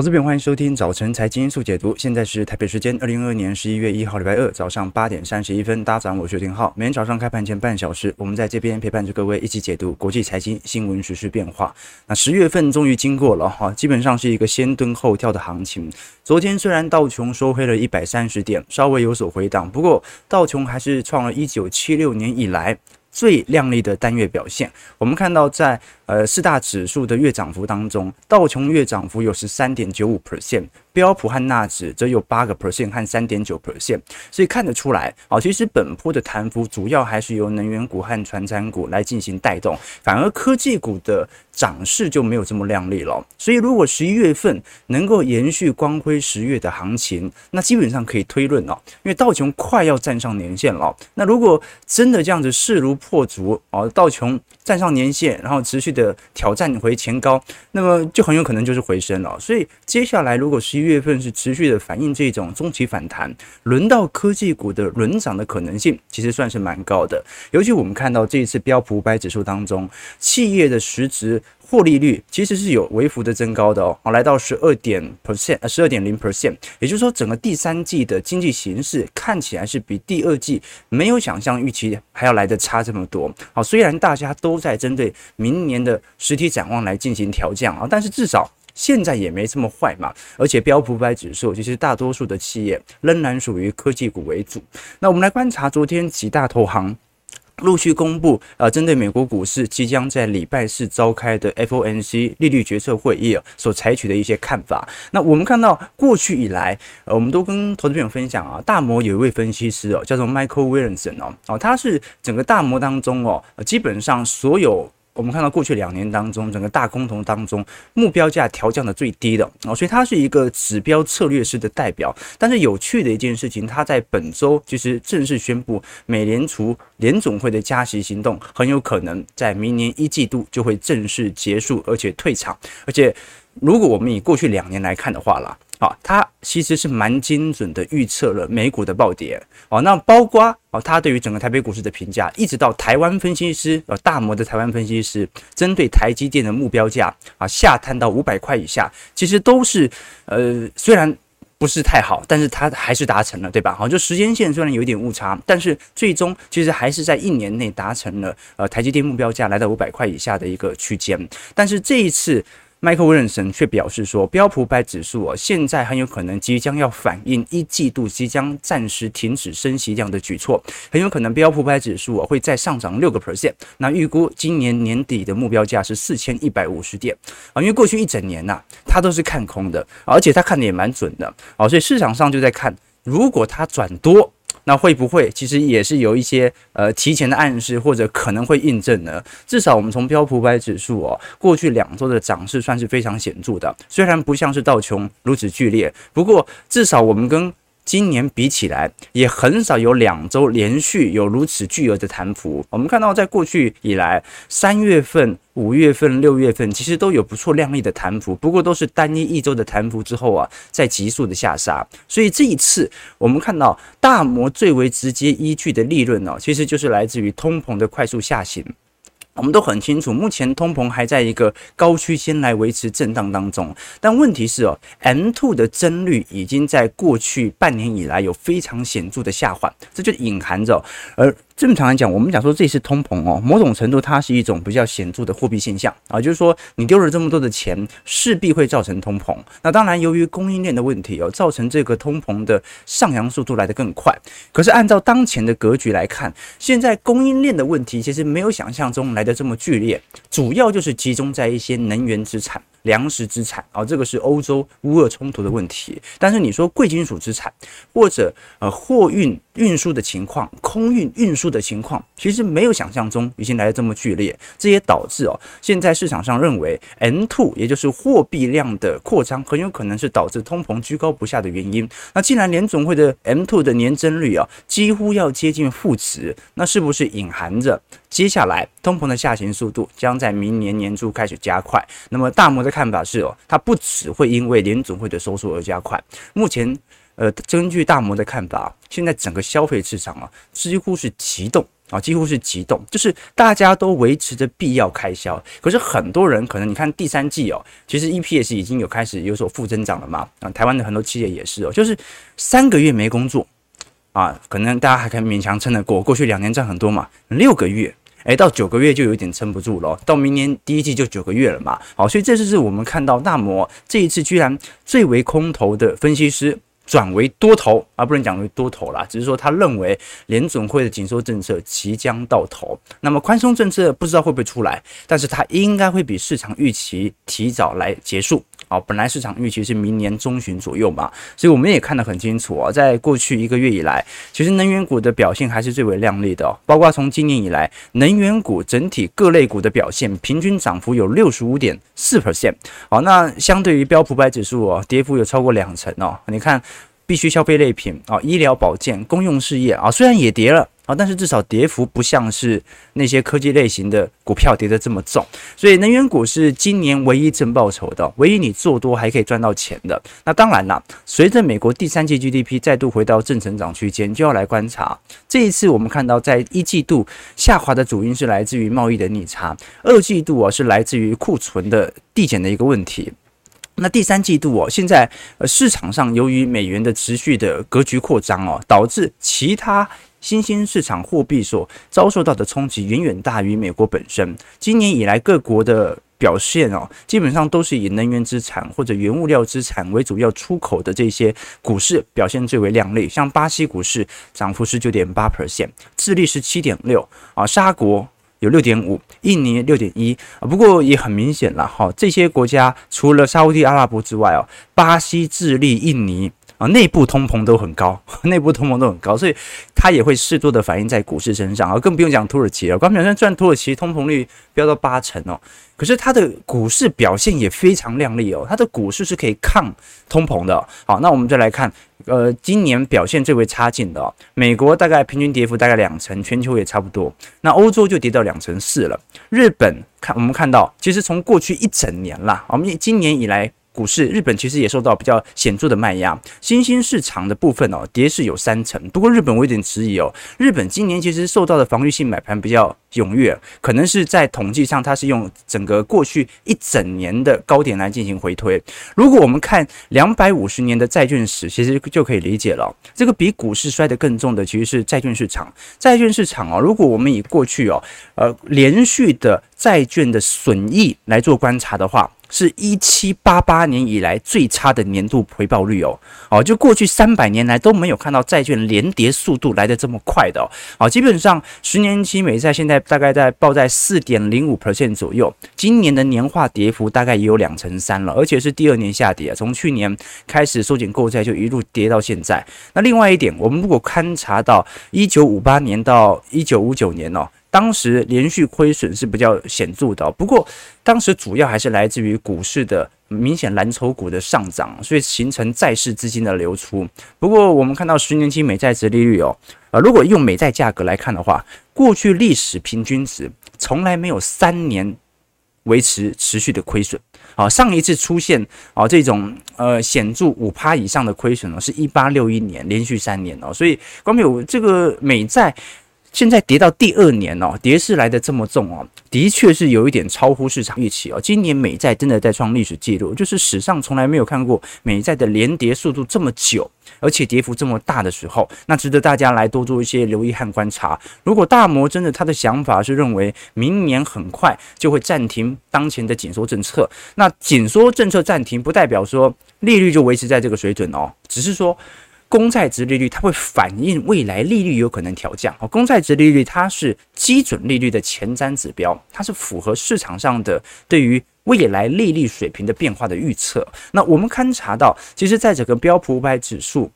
投资朋友，欢迎收听早晨财经速解读。现在是台北时间二零二二年十一月一号，礼拜二早上八点三十一分。大家早上好，我是丁浩。每天早上开盘前半小时，我们在这边陪伴着各位一起解读国际财经新闻、时事变化。那十月份终于经过了哈，基本上是一个先蹲后跳的行情。昨天虽然道琼收黑了一百三十点，稍微有所回档，不过道琼还是创了一九七六年以来最亮丽的单月表现。我们看到在呃，四大指数的月涨幅当中，道琼月涨幅有十三点九五 percent，标普和纳指则有八个 percent 和三点九 percent，所以看得出来，啊，其实本波的弹幅主要还是由能源股和传产股来进行带动，反而科技股的涨势就没有这么亮丽了。所以，如果十一月份能够延续光辉十月的行情，那基本上可以推论哦，因为道琼快要站上年线了。那如果真的这样子势如破竹，哦，道琼站上年线，然后持续的。挑战回前高，那么就很有可能就是回升了。所以接下来，如果十月份是持续的反映这种中期反弹，轮到科技股的轮涨的可能性，其实算是蛮高的。尤其我们看到这一次标普五百指数当中，企业的实质。获利率其实是有微幅的增高的哦，来到十二点 percent，呃，十二点零 percent，也就是说，整个第三季的经济形势看起来是比第二季没有想象预期还要来的差这么多。好，虽然大家都在针对明年的实体展望来进行调降啊，但是至少现在也没这么坏嘛。而且标普百指数其实大多数的企业仍然属于科技股为主。那我们来观察昨天几大投行。陆续公布，呃，针对美国股市即将在礼拜四召开的 FOMC 利率决策会议啊，所采取的一些看法。那我们看到过去以来，呃，我们都跟投资朋友分享啊，大摩有一位分析师哦，叫做 Michael Williamson 哦，哦，他是整个大摩当中哦，基本上所有。我们看到过去两年当中，整个大空头当中，目标价调降的最低的哦，所以它是一个指标策略式的代表。但是有趣的一件事情，它在本周其实正式宣布，美联储联总会的加息行动很有可能在明年一季度就会正式结束，而且退场。而且，如果我们以过去两年来看的话啦。啊，它其实是蛮精准的预测了美股的暴跌。哦，那包括哦，它对于整个台北股市的评价，一直到台湾分析师，呃，大摩的台湾分析师，针对台积电的目标价啊，下探到五百块以下，其实都是呃，虽然不是太好，但是它还是达成了，对吧？好，就时间线虽然有一点误差，但是最终其实还是在一年内达成了呃，台积电目标价来到五百块以下的一个区间。但是这一次。麦克威尔森却表示说，标普五百指数啊，现在很有可能即将要反映一季度即将暂时停止升息这样的举措，很有可能标普五百指数啊会再上涨六个 percent。那预估今年年底的目标价是四千一百五十点啊，因为过去一整年呐，他都是看空的，而且他看的也蛮准的啊，所以市场上就在看，如果他转多。那会不会其实也是有一些呃提前的暗示，或者可能会印证呢？至少我们从标普百指数哦，过去两周的涨势算是非常显著的，虽然不像是道琼如此剧烈，不过至少我们跟。今年比起来，也很少有两周连续有如此巨额的弹幅。我们看到，在过去以来，三月份、五月份、六月份，其实都有不错亮丽的弹幅，不过都是单一一周的弹幅之后啊，再急速的下杀。所以这一次，我们看到大摩最为直接依据的利润呢，其实就是来自于通膨的快速下行。我们都很清楚，目前通膨还在一个高区间来维持震荡当中。但问题是哦，M2 的增率已经在过去半年以来有非常显著的下滑，这就隐含着而。正常来讲，我们讲说这次通膨哦，某种程度它是一种比较显著的货币现象啊，就是说你丢了这么多的钱，势必会造成通膨。那当然，由于供应链的问题哦，造成这个通膨的上扬速度来得更快。可是按照当前的格局来看，现在供应链的问题其实没有想象中来得这么剧烈，主要就是集中在一些能源资产。粮食资产啊，这个是欧洲乌俄冲突的问题。但是你说贵金属资产或者呃货运运输的情况、空运运输的情况，其实没有想象中已经来得这么剧烈。这也导致哦，现在市场上认为 M2 也就是货币量的扩张，很有可能是导致通膨居高不下的原因。那既然联总会的 M2 的年增率啊几乎要接近负值，那是不是隐含着接下来通膨的下行速度将在明年年初开始加快？那么大摩的看法是哦，它不只会因为联总会的收缩而加快。目前，呃，根据大摩的看法，现在整个消费市场啊，几乎是急动啊，几乎是急冻，就是大家都维持着必要开销。可是很多人可能你看第三季哦，其实 EPS 已经有开始有所负增长了嘛。啊，台湾的很多企业也是哦，就是三个月没工作啊，可能大家还可以勉强撑得过。过去两年赚很多嘛，六个月，诶，到九个月就有点撑不住了。到明年第一季就九个月了嘛。好，所以这就是我们看到大摩这一次居然最为空头的分析师。转为多头啊，不能讲为多头啦，只是说他认为联准会的紧缩政策即将到头，那么宽松政策不知道会不会出来，但是它应该会比市场预期提早来结束。好，本来市场预期是明年中旬左右嘛，所以我们也看得很清楚啊，在过去一个月以来，其实能源股的表现还是最为亮丽的哦，包括从今年以来，能源股整体各类股的表现平均涨幅有六十五点四 percent。好，那相对于标普百指数哦，跌幅有超过两成哦，你看。必须消费类品啊，医疗保健、公用事业啊，虽然也跌了啊，但是至少跌幅不像是那些科技类型的股票跌得这么重。所以能源股是今年唯一正报酬的，唯一你做多还可以赚到钱的。那当然啦，随着美国第三季 GDP 再度回到正成长区间，就要来观察这一次我们看到在一季度下滑的主因是来自于贸易的逆差，二季度啊是来自于库存的递减的一个问题。那第三季度哦，现在呃市场上由于美元的持续的格局扩张哦，导致其他新兴市场货币所遭受到的冲击远远大于美国本身。今年以来各国的表现哦，基本上都是以能源资产或者原物料资产为主要出口的这些股市表现最为亮丽。像巴西股市涨幅是九点八 percent，智利是七点六啊，沙国。有六点五，印尼六点一，不过也很明显了哈，这些国家除了沙乌地阿拉伯之外哦，巴西、智利、印尼啊，内部通膨都很高，内部通膨都很高，所以它也会适度的反映在股市身上啊，更不用讲土耳其了，光表现虽然土耳其通膨率飙到八成哦。可是它的股市表现也非常亮丽哦，它的股市是可以抗通膨的。好，那我们再来看，呃，今年表现最为差劲的哦，美国大概平均跌幅大概两成，全球也差不多。那欧洲就跌到两成四了。日本看我们看到，其实从过去一整年啦，我们今年以来。股市，日本其实也受到比较显著的卖压，新兴市场的部分哦，跌势有三成。不过日本我有点迟疑哦，日本今年其实受到的防御性买盘比较踊跃，可能是在统计上它是用整个过去一整年的高点来进行回推。如果我们看两百五十年的债券史，其实就可以理解了，这个比股市摔得更重的其实是债券市场。债券市场哦，如果我们以过去哦，呃，连续的债券的损益来做观察的话。是一七八八年以来最差的年度回报率哦，哦，就过去三百年来都没有看到债券连跌速度来得这么快的哦，哦，基本上十年期美债现在大概在报在四点零五 percent 左右，今年的年化跌幅大概也有两成三了，而且是第二年下跌，从去年开始收紧购债就一路跌到现在。那另外一点，我们如果勘察到一九五八年到一九五九年哦。当时连续亏损是比较显著的，不过当时主要还是来自于股市的明显蓝筹股的上涨，所以形成债市资金的流出。不过我们看到十年期美债殖利率哦，呃，如果用美债价格来看的话，过去历史平均值从来没有三年维持持续的亏损。好，上一次出现啊这种呃显著五趴以上的亏损呢，是一八六一年连续三年哦，所以光有这个美债。现在跌到第二年哦，跌势来的这么重哦，的确是有一点超乎市场预期哦。今年美债真的在创历史记录，就是史上从来没有看过美债的连跌速度这么久，而且跌幅这么大的时候，那值得大家来多做一些留意和观察。如果大摩真的他的想法是认为明年很快就会暂停当前的紧缩政策，那紧缩政策暂停不代表说利率就维持在这个水准哦，只是说。公债值利率它会反映未来利率有可能调降。哦，公债值利率它是基准利率的前瞻指标，它是符合市场上的对于未来利率水平的变化的预测。那我们勘察到，其实在整个标普五百指数。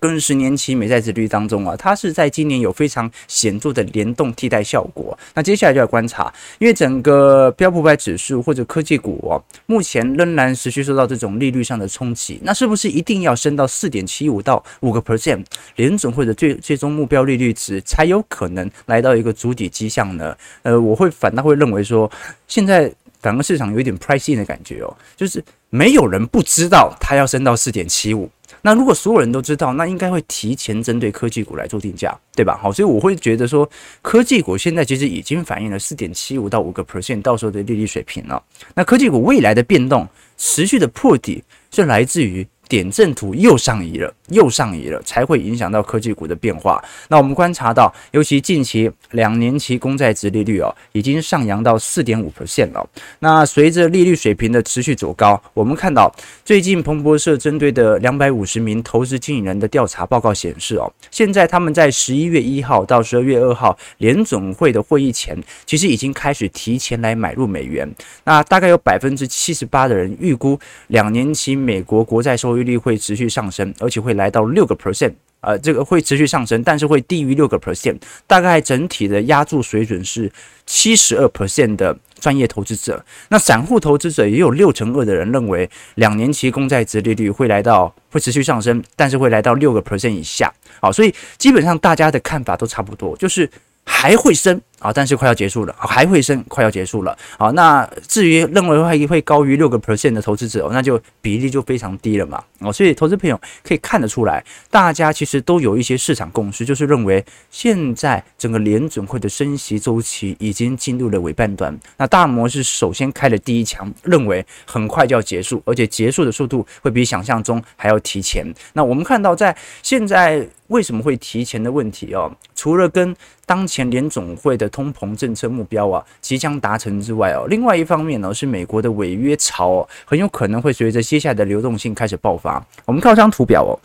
跟十年期美债殖率当中啊，它是在今年有非常显著的联动替代效果。那接下来就要观察，因为整个标普五百指数或者科技股哦，目前仍然持续受到这种利率上的冲击。那是不是一定要升到四点七五到五个 percent 联准会的最最终目标利率值才有可能来到一个筑底迹象呢？呃，我会反倒会认为说，现在整个市场有一点 pricing 的感觉哦，就是没有人不知道它要升到四点七五。那如果所有人都知道，那应该会提前针对科技股来做定价，对吧？好，所以我会觉得说，科技股现在其实已经反映了四点七五到五个 percent 到时候的利率水平了。那科技股未来的变动持续的破底，是来自于。点阵图又上移了，又上移了，才会影响到科技股的变化。那我们观察到，尤其近期两年期公债殖利率哦，已经上扬到四点五 percent 了。那随着利率水平的持续走高，我们看到最近彭博社针对的两百五十名投资经理人的调查报告显示哦，现在他们在十一月一号到十二月二号联总会的会议前，其实已经开始提前来买入美元。那大概有百分之七十八的人预估两年期美国国债收益率会持续上升，而且会来到六个 percent，呃，这个会持续上升，但是会低于六个 percent，大概整体的押注水准是七十二 percent 的专业投资者。那散户投资者也有六成二的人认为，两年期公债殖利率会来到会持续上升，但是会来到六个 percent 以下。好，所以基本上大家的看法都差不多，就是还会升。啊，但是快要结束了，还会升，快要结束了。好，那至于认为会会高于六个 percent 的投资者，那就比例就非常低了嘛。哦，所以投资朋友可以看得出来，大家其实都有一些市场共识，就是认为现在整个联准会的升息周期已经进入了尾半段。那大摩是首先开了第一枪，认为很快就要结束，而且结束的速度会比想象中还要提前。那我们看到，在现在为什么会提前的问题哦，除了跟当前联准会的通膨政策目标啊，即将达成之外哦，另外一方面呢，是美国的违约潮哦，很有可能会随着接下来的流动性开始爆发。我们看张图表哦。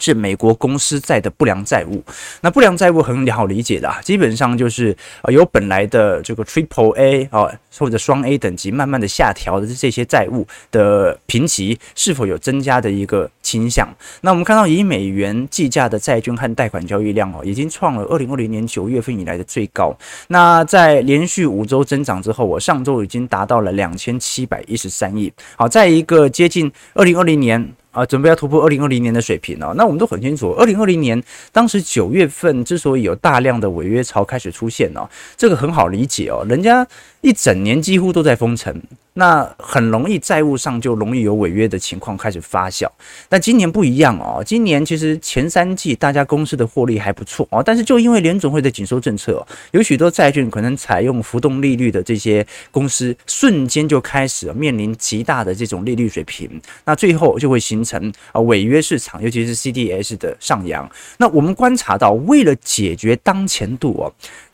是美国公司债的不良债务，那不良债务很好理解的啊，基本上就是呃由本来的这个 Triple A 啊或者双 A 等级慢慢的下调的这些债务的评级是否有增加的一个倾向。那我们看到以美元计价的债券和贷款交易量哦，已经创了二零二零年九月份以来的最高。那在连续五周增长之后，我上周已经达到了两千七百一十三亿。好，在一个接近二零二零年。啊，准备要突破二零二零年的水平哦。那我们都很清楚，二零二零年当时九月份之所以有大量的违约潮开始出现哦，这个很好理解哦，人家一整年几乎都在封城。那很容易债务上就容易有违约的情况开始发酵，但今年不一样哦。今年其实前三季大家公司的获利还不错哦，但是就因为联准会的紧缩政策，有许多债券可能采用浮动利率的这些公司，瞬间就开始面临极大的这种利率水平，那最后就会形成啊违约市场，尤其是 CDS 的上扬。那我们观察到，为了解决当前度哦。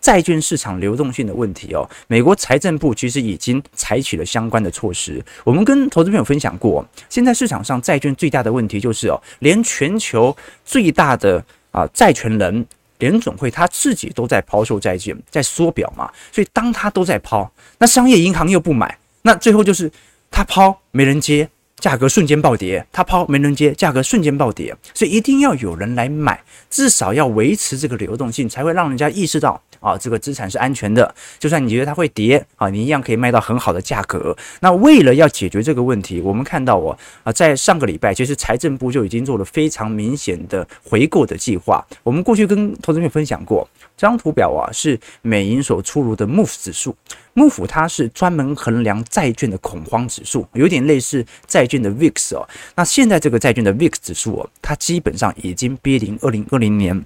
债券市场流动性的问题哦，美国财政部其实已经采取了相关的措施。我们跟投资朋友分享过，现在市场上债券最大的问题就是哦，连全球最大的啊债权人联总会他自己都在抛售债券，在缩表嘛。所以当他都在抛，那商业银行又不买，那最后就是他抛没人接，价格瞬间暴跌；他抛没人接，价格瞬间暴跌。所以一定要有人来买，至少要维持这个流动性，才会让人家意识到。啊，这个资产是安全的，就算你觉得它会跌啊，你一样可以卖到很好的价格。那为了要解决这个问题，我们看到哦啊，在上个礼拜，其实财政部就已经做了非常明显的回购的计划。我们过去跟投资朋友分享过，这张图表啊是美银所出炉的 MOVE 指数，MOVE 它是专门衡量债券的恐慌指数，有点类似债券的 VIX 哦。那现在这个债券的 VIX 指数哦，它基本上已经逼临二零二零年。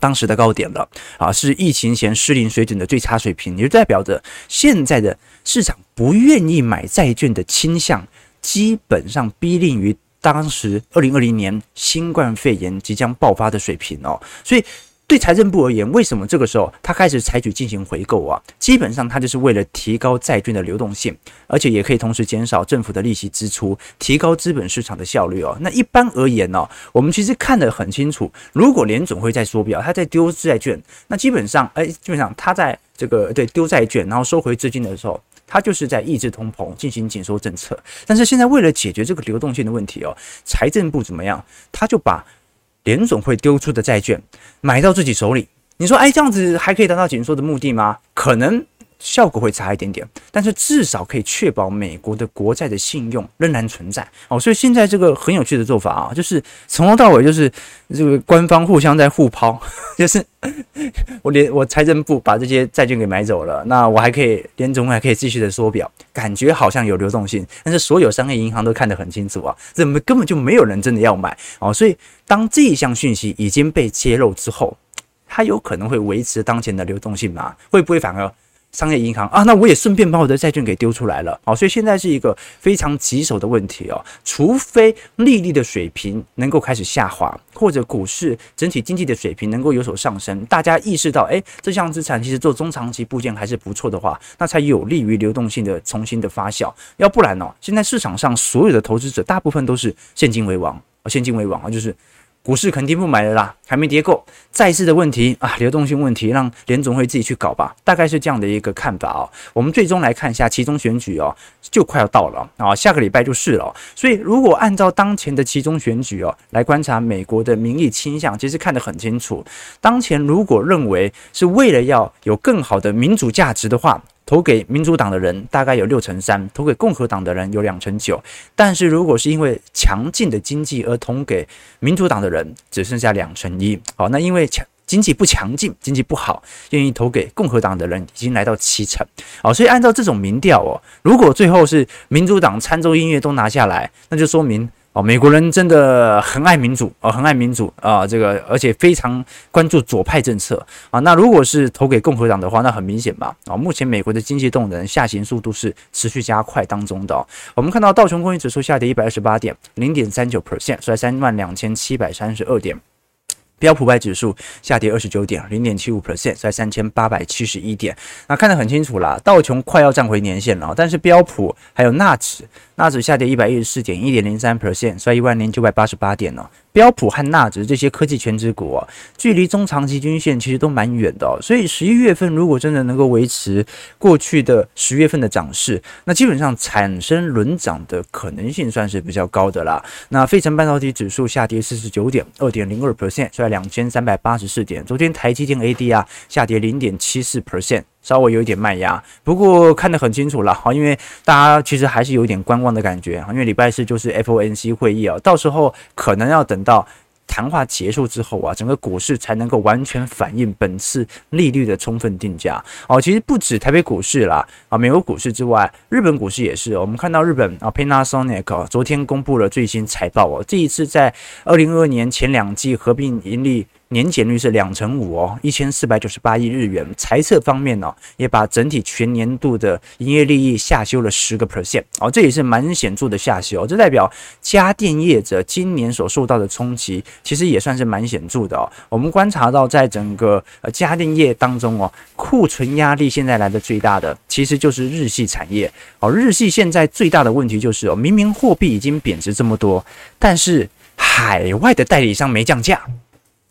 当时的高点了啊，是疫情前失灵水准的最差水平，也就代表着现在的市场不愿意买债券的倾向，基本上逼令于当时二零二零年新冠肺炎即将爆发的水平哦，所以。对财政部而言，为什么这个时候他开始采取进行回购啊？基本上他就是为了提高债券的流动性，而且也可以同时减少政府的利息支出，提高资本市场的效率哦。那一般而言呢，我们其实看得很清楚，如果联准会在缩表，他在丢债券，那基本上，哎，基本上他在这个对丢债券，然后收回资金的时候，他就是在抑制通膨，进行紧缩政策。但是现在为了解决这个流动性的问题哦，财政部怎么样？他就把联总会丢出的债券买到自己手里，你说，哎，这样子还可以达到紧缩的目的吗？可能效果会差一点点，但是至少可以确保美国的国债的信用仍然存在哦。所以现在这个很有趣的做法啊，就是从头到尾就是这个官方互相在互抛，就是 我连我财政部把这些债券给买走了，那我还可以联总还可以继续的缩表，感觉好像有流动性，但是所有商业银行都看得很清楚啊，这根本就没有人真的要买哦。所以当这一项讯息已经被揭露之后，它有可能会维持当前的流动性吗？会不会反而？商业银行啊，那我也顺便把我的债券给丢出来了，好，所以现在是一个非常棘手的问题哦。除非利率的水平能够开始下滑，或者股市整体经济的水平能够有所上升，大家意识到，诶，这项资产其实做中长期部件还是不错的话，那才有利于流动性的重新的发酵。要不然哦，现在市场上所有的投资者大部分都是现金为王，啊现金为王啊，就是。股市肯定不买了啦，还没跌够。债市的问题啊，流动性问题，让联总会自己去搞吧，大概是这样的一个看法哦。我们最终来看一下期中选举哦，就快要到了啊，下个礼拜就是了。所以如果按照当前的期中选举哦来观察美国的民意倾向，其实看得很清楚。当前如果认为是为了要有更好的民主价值的话，投给民主党的人大概有六成三，投给共和党的人有两成九。但是如果是因为强劲的经济而投给民主党的人，只剩下两成一。好，那因为强经济不强劲，经济不好，愿意投给共和党的人已经来到七成。好，所以按照这种民调哦，如果最后是民主党参众音乐都拿下来，那就说明。哦，美国人真的很爱民主，哦，很爱民主啊，这个而且非常关注左派政策啊。那如果是投给共和党的话，那很明显吧？啊，目前美国的经济动能下行速度是持续加快当中的。我们看到道琼工业指数下跌一百二十八点，零点三九 percent，收在三万两千七百三十二点。标普百指数下跌二十九点，零点七五 percent，在三千八百七十一点。那看得很清楚啦，道琼快要站回年线了，但是标普还有纳指，纳指下跌一百一十四点，一点零三 percent，在一万零九百八十八点呢。标普和纳指这些科技全指股啊，距离中长期均线其实都蛮远的。所以十一月份如果真的能够维持过去的十月份的涨势，那基本上产生轮涨的可能性算是比较高的啦。那费城半导体指数下跌四十九点，二点零二 percent，在两千三百八十四点。昨天台积电 ADR 下跌零点七四 percent。稍微有一点卖压，不过看得很清楚了哈，因为大家其实还是有一点观望的感觉，因为礼拜四就是 FOMC 会议啊，到时候可能要等到谈话结束之后啊，整个股市才能够完全反映本次利率的充分定价哦。其实不止台北股市啦，啊，美国股市之外，日本股市也是。我们看到日本啊，Panasonic 昨天公布了最新财报哦，这一次在二零二二年前两季合并盈利。年减率是两成五哦，一千四百九十八亿日元。财测方面呢、也把整体全年度的营业利益下修了十个 percent 哦，这也是蛮显著的下修。这代表家电业者今年所受到的冲击，其实也算是蛮显著的哦。我们观察到，在整个呃家电业当中哦，库存压力现在来的最大的，其实就是日系产业哦。日系现在最大的问题就是哦，明明货币已经贬值这么多，但是海外的代理商没降价。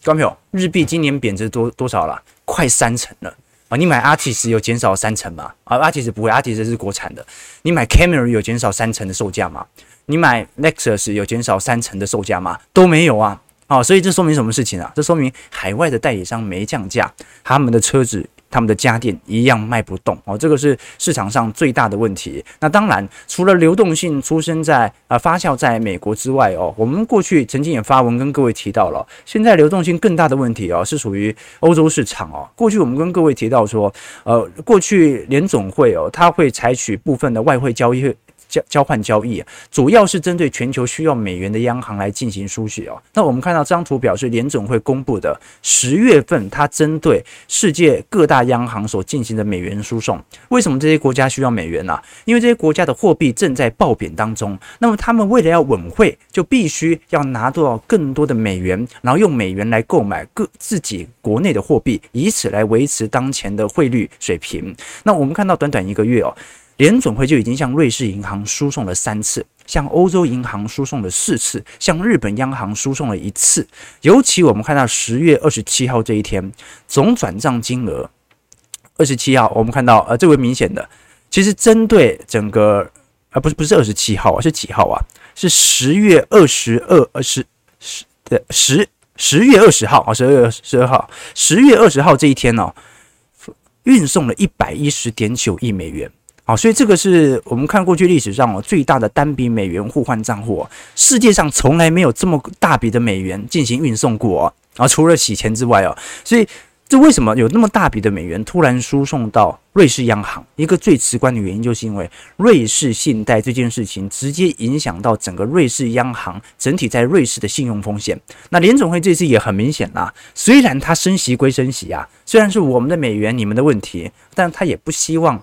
各位朋友，日币今年贬值多多少了？快三成了啊！你买 ARTIS 有减少三成吗？啊，ARTIS 不会，ARTIS 是国产的。你买 Camry 有减少三成的售价吗？你买 Nexus 有减少三成的售价吗？都没有啊！啊，所以这说明什么事情啊？这说明海外的代理商没降价，他们的车子。他们的家电一样卖不动哦，这个是市场上最大的问题。那当然，除了流动性出生在啊、发酵在美国之外哦，我们过去曾经也发文跟各位提到了，现在流动性更大的问题哦，是属于欧洲市场哦。过去我们跟各位提到说，呃，过去联总会哦，它会采取部分的外汇交易。交交换交易，主要是针对全球需要美元的央行来进行输血哦。那我们看到这张图表示联总会公布的十月份，它针对世界各大央行所进行的美元输送。为什么这些国家需要美元呢？因为这些国家的货币正在暴贬当中。那么他们为了要稳汇，就必须要拿到更多的美元，然后用美元来购买各自己国内的货币，以此来维持当前的汇率水平。那我们看到短短一个月哦。联准会就已经向瑞士银行输送了三次，向欧洲银行输送了四次，向日本央行输送了一次。尤其我们看到十月二十七号这一天，总转账金额二十七号，我们看到呃最为明显的，其实针对整个啊不是不是二十七号啊，是几号啊？是十月二十二呃十十的十十月二十号啊，十二月十二号，十月二十号这一天呢、哦。运送了一百一十点九亿美元。好，所以这个是我们看过去历史上哦最大的单笔美元互换账户，世界上从来没有这么大笔的美元进行运送过啊，除了洗钱之外哦，所以。这为什么有那么大笔的美元突然输送到瑞士央行？一个最直观的原因就是因为瑞士信贷这件事情直接影响到整个瑞士央行整体在瑞士的信用风险。那联总会这次也很明显啦，虽然它升息归升息啊，虽然是我们的美元你们的问题，但它也不希望。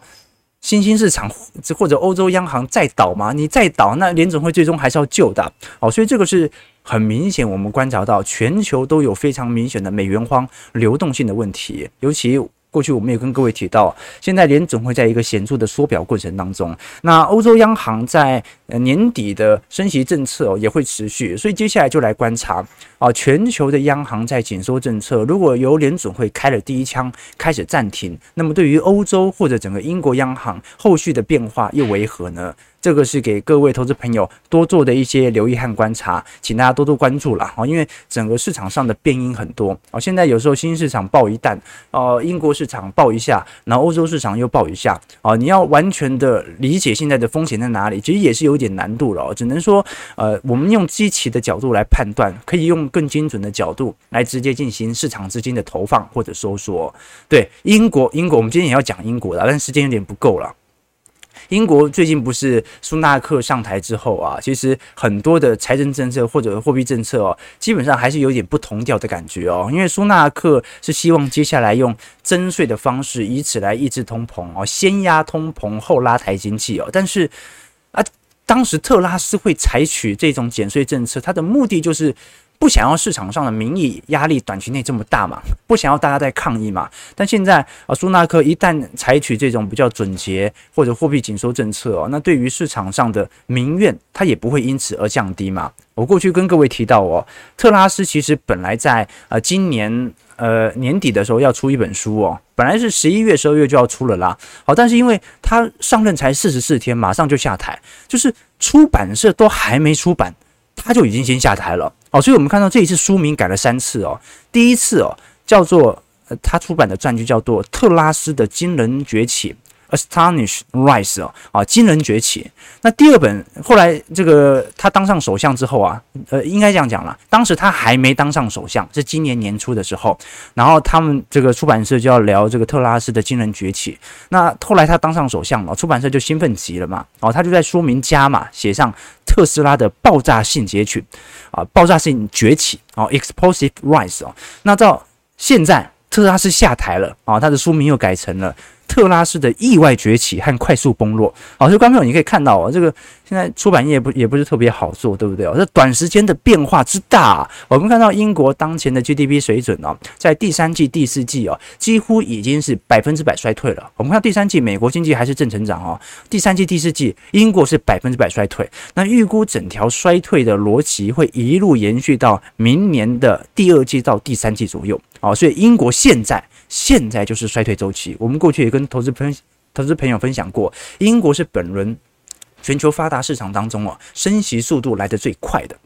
新兴市场或者欧洲央行再倒吗？你再倒，那联总会最终还是要救的。哦，所以这个是很明显，我们观察到全球都有非常明显的美元荒流动性的问题，尤其。过去我们也跟各位提到，现在联准会在一个显著的缩表过程当中，那欧洲央行在年底的升息政策也会持续，所以接下来就来观察啊，全球的央行在紧缩政策，如果由联准会开了第一枪开始暂停，那么对于欧洲或者整个英国央行后续的变化又为何呢？这个是给各位投资朋友多做的一些留意和观察，请大家多多关注了啊！因为整个市场上的变因很多啊，现在有时候新兴市场爆一弹，呃，英国市场爆一下，然后欧洲市场又爆一下啊，你要完全的理解现在的风险在哪里，其实也是有点难度了。只能说，呃，我们用基期的角度来判断，可以用更精准的角度来直接进行市场资金的投放或者收缩。对，英国，英国，我们今天也要讲英国的，但时间有点不够了。英国最近不是苏纳克上台之后啊，其实很多的财政政策或者货币政策哦，基本上还是有点不同调的感觉哦。因为苏纳克是希望接下来用征税的方式，以此来抑制通膨哦，先压通膨后拉抬经济哦。但是啊，当时特拉斯会采取这种减税政策，他的目的就是。不想要市场上的民意压力短期内这么大嘛？不想要大家在抗议嘛？但现在啊，苏纳克一旦采取这种比较准节或者货币紧缩政策哦，那对于市场上的民怨，它也不会因此而降低嘛。我过去跟各位提到哦，特拉斯其实本来在呃今年呃年底的时候要出一本书哦，本来是十一月、十二月就要出了啦。好，但是因为他上任才四十四天，马上就下台，就是出版社都还没出版。他就已经先下台了哦，所以我们看到这一次书名改了三次哦。第一次哦叫做，他出版的传记叫做《特拉斯的惊人崛起》。Astonish Rise 哦啊，惊人崛起。那第二本后来这个他当上首相之后啊，呃，应该这样讲了，当时他还没当上首相，是今年年初的时候，然后他们这个出版社就要聊这个特拉斯的惊人崛起。那后来他当上首相了，出版社就兴奋极了嘛，哦，他就在说明加嘛写上特斯拉的爆炸性崛起啊，爆炸性崛起哦，Explosive Rise 哦。那到现在特拉斯下台了啊，他的书名又改成了。特拉斯的意外崛起和快速崩落，好，所以观众朋友你可以看到哦，这个现在出版业不也不是特别好做，对不对哦？这短时间的变化之大，我们看到英国当前的 GDP 水准哦，在第三季、第四季哦，几乎已经是百分之百衰退了。我们看第三季美国经济还是正成长哦，第三季、第四季英国是百分之百衰退。那预估整条衰退的逻辑会一路延续到明年的第二季到第三季左右，哦，所以英国现在。现在就是衰退周期。我们过去也跟投资朋投资朋友分享过，英国是本轮全球发达市场当中啊，升息速度来得最快的。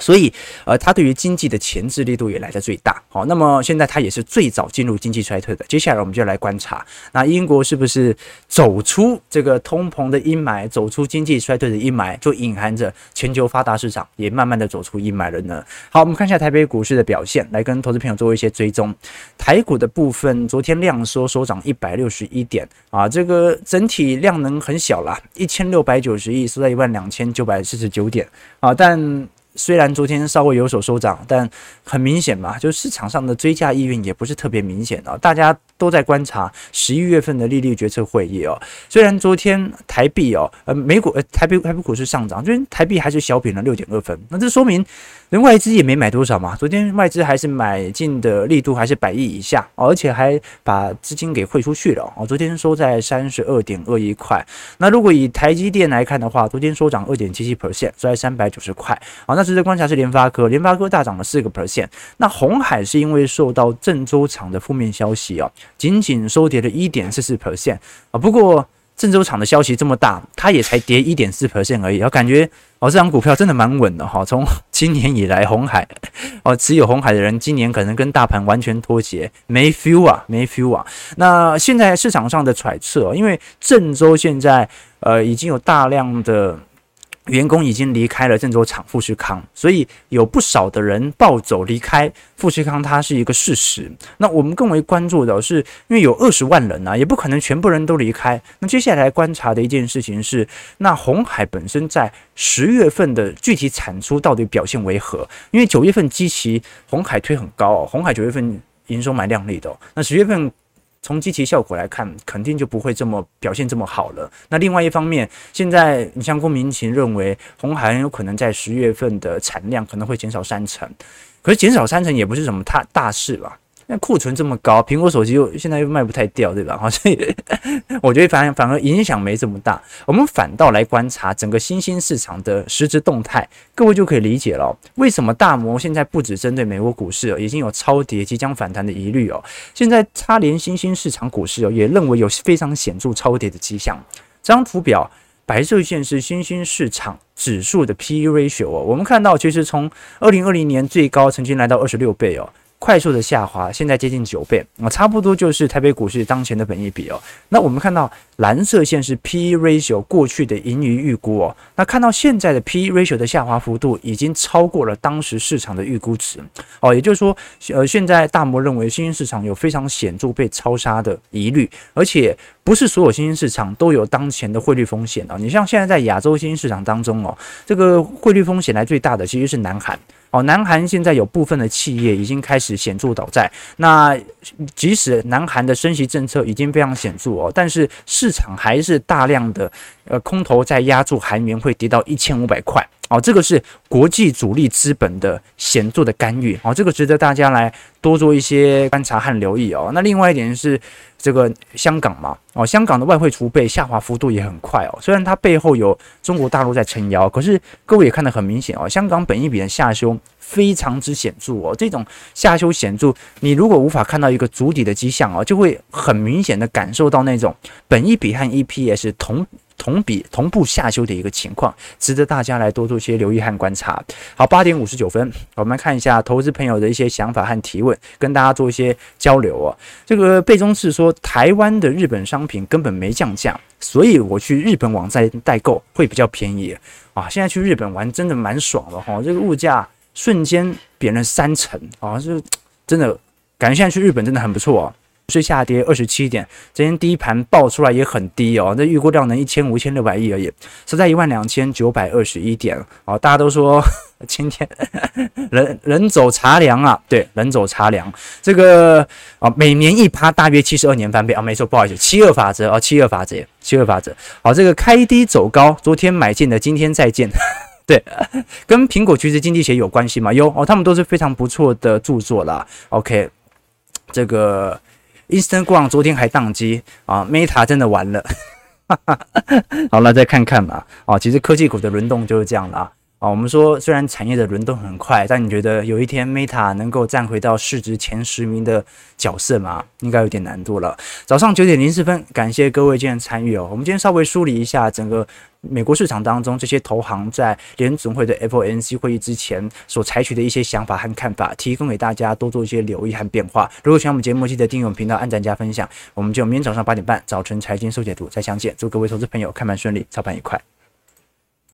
所以，呃，它对于经济的前置力度也来得最大。好，那么现在它也是最早进入经济衰退的。接下来我们就来观察，那英国是不是走出这个通膨的阴霾，走出经济衰退的阴霾，就隐含着全球发达市场也慢慢的走出阴霾了呢？好，我们看一下台北股市的表现，来跟投资朋友做一些追踪。台股的部分，昨天量缩收涨一百六十一点啊，这个整体量能很小啦，一千六百九十亿，收在一万两千九百四十九点啊，但。虽然昨天稍微有所收涨，但很明显嘛，就市场上的追价意愿也不是特别明显啊。大家都在观察十一月份的利率决策会议哦。虽然昨天台币哦，呃，美股呃，台币台币股市上涨，昨天台币还是小贬了六点二分。那这说明人外资也没买多少嘛。昨天外资还是买进的力度还是百亿以下，而且还把资金给汇出去了哦。昨天收在三十二点二一块。那如果以台积电来看的话，昨天收涨二点七七 percent，收在三百九十块。好，那。值得观察是联发科，联发科大涨了四个 percent。那红海是因为受到郑州厂的负面消息哦，仅仅收跌了一点四四 percent 啊。不过郑州厂的消息这么大，它也才跌一点四 percent 而已，我感觉哦，这张股票真的蛮稳的哈。从 今年以来，红海哦，持有红海的人今年可能跟大盘完全脱节，没 feel 啊，没 feel 啊。那现在市场上的揣测，因为郑州现在呃已经有大量的。员工已经离开了郑州厂富士康，所以有不少的人暴走离开富士康，它是一个事实。那我们更为关注的是，因为有二十万人啊，也不可能全部人都离开。那接下来观察的一件事情是，那红海本身在十月份的具体产出到底表现为何？因为九月份基期红海推很高哦，鸿海九月份营收蛮亮丽的，那十月份。从积极效果来看，肯定就不会这么表现这么好了。那另外一方面，现在你像郭明琴认为，红海很有可能在十月份的产量可能会减少三成，可是减少三成也不是什么大大事吧？那库存这么高，苹果手机又现在又卖不太掉，对吧？好，所以我觉得反而反而影响没这么大。我们反倒来观察整个新兴市场的实质动态，各位就可以理解了，为什么大摩现在不只针对美国股市，已经有超跌即将反弹的疑虑哦。现在他连新兴市场股市哦，也认为有非常显著超跌的迹象。这张图表，白色线是新兴市场指数的 P/E ratio 哦，我们看到其实从二零二零年最高曾经来到二十六倍哦。快速的下滑，现在接近九倍啊，差不多就是台北股市当前的本益比哦。那我们看到蓝色线是 P/E ratio 过去的盈余预估哦。那看到现在的 P/E ratio 的下滑幅度已经超过了当时市场的预估值哦，也就是说，呃，现在大摩认为新兴市场有非常显著被超杀的疑虑，而且不是所有新兴市场都有当前的汇率风险啊。你像现在在亚洲新兴市场当中哦，这个汇率风险来最大的其实是南韩。哦，南韩现在有部分的企业已经开始显著倒债。那即使南韩的升息政策已经非常显著哦，但是市场还是大量的呃空头在压住韩元会跌到一千五百块。哦，这个是国际主力资本的显著的干预。哦，这个值得大家来多做一些观察和留意哦。那另外一点是。这个香港嘛，哦，香港的外汇储备下滑幅度也很快哦。虽然它背后有中国大陆在撑腰，可是各位也看得很明显哦，香港本益比的下修非常之显著哦。这种下修显著，你如果无法看到一个足底的迹象哦，就会很明显的感受到那种本益比和 EPS 同。同比同步下修的一个情况，值得大家来多做些留意和观察。好，八点五十九分，我们来看一下投资朋友的一些想法和提问，跟大家做一些交流哦。这个贝中是说，台湾的日本商品根本没降价，所以我去日本网站代购会比较便宜啊。现在去日本玩真的蛮爽的哈，这个物价瞬间贬了三成啊，就真的感觉现在去日本真的很不错啊。是下跌二十七点，今天第一盘爆出来也很低哦，那预估量能一千五千六百亿而已，是在一万两千九百二十一点哦。大家都说 今天 人人走茶凉啊，对，人走茶凉。这个啊，每年一趴大约七十二年翻倍啊，没错，不好意思，七二法则啊，七二法则，七二法则。好，这个开低走高，昨天买进的，今天再见。对，跟苹果橘子经济学有关系吗？有哦，他们都是非常不错的著作啦。OK，这个。Instagram 昨天还宕机啊，Meta 真的完了。好了，再看看吧。哦，其实科技股的轮动就是这样啦。啊，我们说虽然产业的轮动很快，但你觉得有一天 Meta 能够站回到市值前十名的角色吗？应该有点难度了。早上九点零四分，感谢各位今天参与哦。我们今天稍微梳理一下整个。美国市场当中，这些投行在联准会的 FOMC 会议之前所采取的一些想法和看法，提供给大家多做一些留意和变化。如果喜欢我们节目，记得订阅我们频道、按赞加分享。我们就明天早上八点半早晨财经速解读再相见。祝各位投资朋友开盘顺利，操盘愉快。